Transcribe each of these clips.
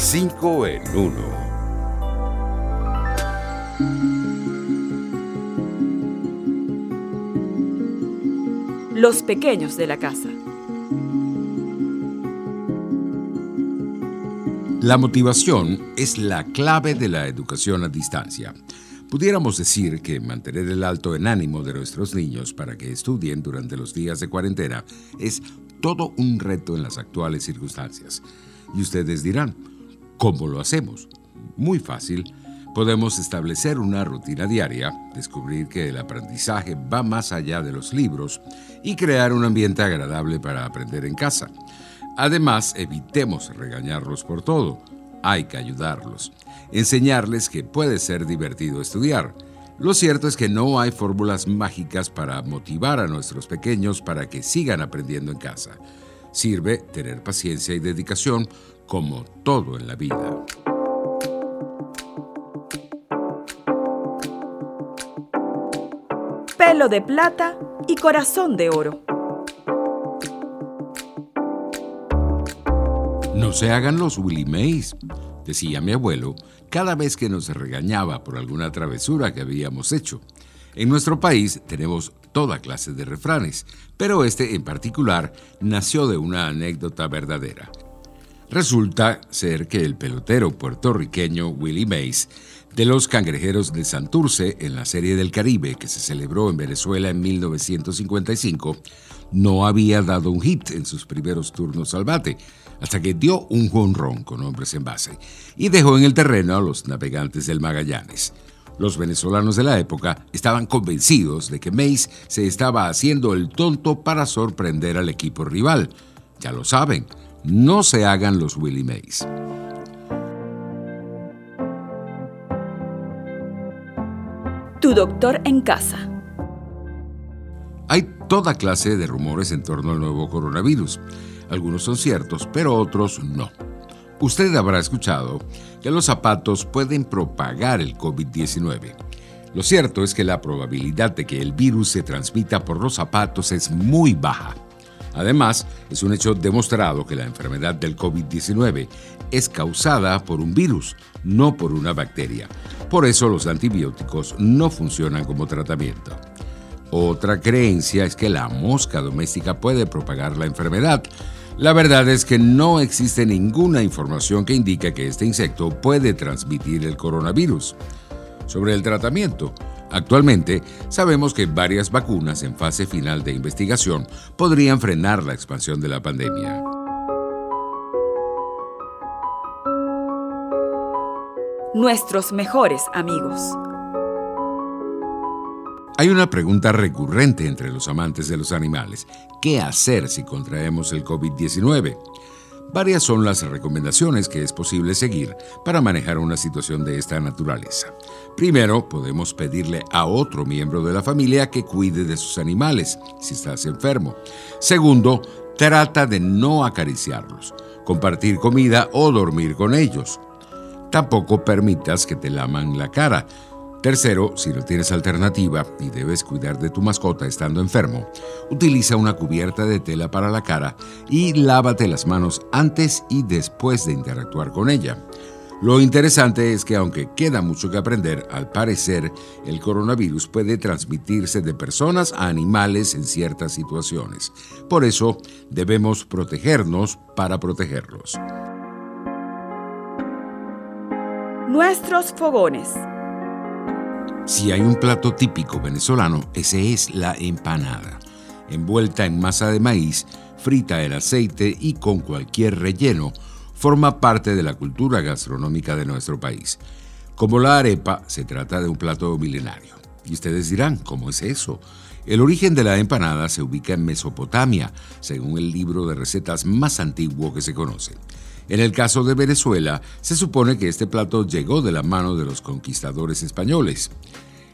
5 en 1. Los pequeños de la casa. La motivación es la clave de la educación a distancia. Pudiéramos decir que mantener el alto en ánimo de nuestros niños para que estudien durante los días de cuarentena es todo un reto en las actuales circunstancias. Y ustedes dirán, ¿cómo lo hacemos? Muy fácil. Podemos establecer una rutina diaria, descubrir que el aprendizaje va más allá de los libros y crear un ambiente agradable para aprender en casa. Además, evitemos regañarlos por todo. Hay que ayudarlos enseñarles que puede ser divertido estudiar. Lo cierto es que no hay fórmulas mágicas para motivar a nuestros pequeños para que sigan aprendiendo en casa. Sirve tener paciencia y dedicación como todo en la vida. Pelo de plata y corazón de oro. No se hagan los Willy Mays decía mi abuelo, cada vez que nos regañaba por alguna travesura que habíamos hecho. En nuestro país tenemos toda clase de refranes, pero este en particular nació de una anécdota verdadera. Resulta ser que el pelotero puertorriqueño Willie Mays, de los cangrejeros de Santurce en la Serie del Caribe que se celebró en Venezuela en 1955, no había dado un hit en sus primeros turnos al bate, hasta que dio un jonrón con hombres en base y dejó en el terreno a los navegantes del Magallanes. Los venezolanos de la época estaban convencidos de que Mays se estaba haciendo el tonto para sorprender al equipo rival. Ya lo saben, no se hagan los Willie Mays. Tu doctor en casa. Hay toda clase de rumores en torno al nuevo coronavirus. Algunos son ciertos, pero otros no. Usted habrá escuchado que los zapatos pueden propagar el COVID-19. Lo cierto es que la probabilidad de que el virus se transmita por los zapatos es muy baja. Además, es un hecho demostrado que la enfermedad del COVID-19 es causada por un virus, no por una bacteria. Por eso los antibióticos no funcionan como tratamiento. Otra creencia es que la mosca doméstica puede propagar la enfermedad. La verdad es que no existe ninguna información que indique que este insecto puede transmitir el coronavirus. Sobre el tratamiento, actualmente sabemos que varias vacunas en fase final de investigación podrían frenar la expansión de la pandemia. Nuestros mejores amigos. Hay una pregunta recurrente entre los amantes de los animales. ¿Qué hacer si contraemos el COVID-19? Varias son las recomendaciones que es posible seguir para manejar una situación de esta naturaleza. Primero, podemos pedirle a otro miembro de la familia que cuide de sus animales si estás enfermo. Segundo, trata de no acariciarlos, compartir comida o dormir con ellos. Tampoco permitas que te laman la cara Tercero, si no tienes alternativa y debes cuidar de tu mascota estando enfermo, utiliza una cubierta de tela para la cara y lávate las manos antes y después de interactuar con ella. Lo interesante es que aunque queda mucho que aprender, al parecer el coronavirus puede transmitirse de personas a animales en ciertas situaciones. Por eso debemos protegernos para protegerlos. Nuestros fogones. Si hay un plato típico venezolano, ese es la empanada, envuelta en masa de maíz, frita en aceite y con cualquier relleno, forma parte de la cultura gastronómica de nuestro país. Como la arepa, se trata de un plato milenario. Y ustedes dirán, ¿cómo es eso? El origen de la empanada se ubica en Mesopotamia, según el libro de recetas más antiguo que se conoce. En el caso de Venezuela, se supone que este plato llegó de la mano de los conquistadores españoles.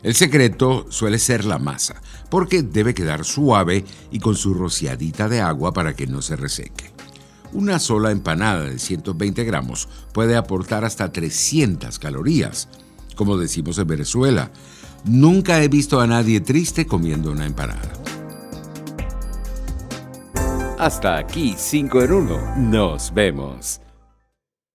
El secreto suele ser la masa, porque debe quedar suave y con su rociadita de agua para que no se reseque. Una sola empanada de 120 gramos puede aportar hasta 300 calorías. Como decimos en Venezuela, nunca he visto a nadie triste comiendo una empanada. Hasta aquí 5 en 1. Nos vemos.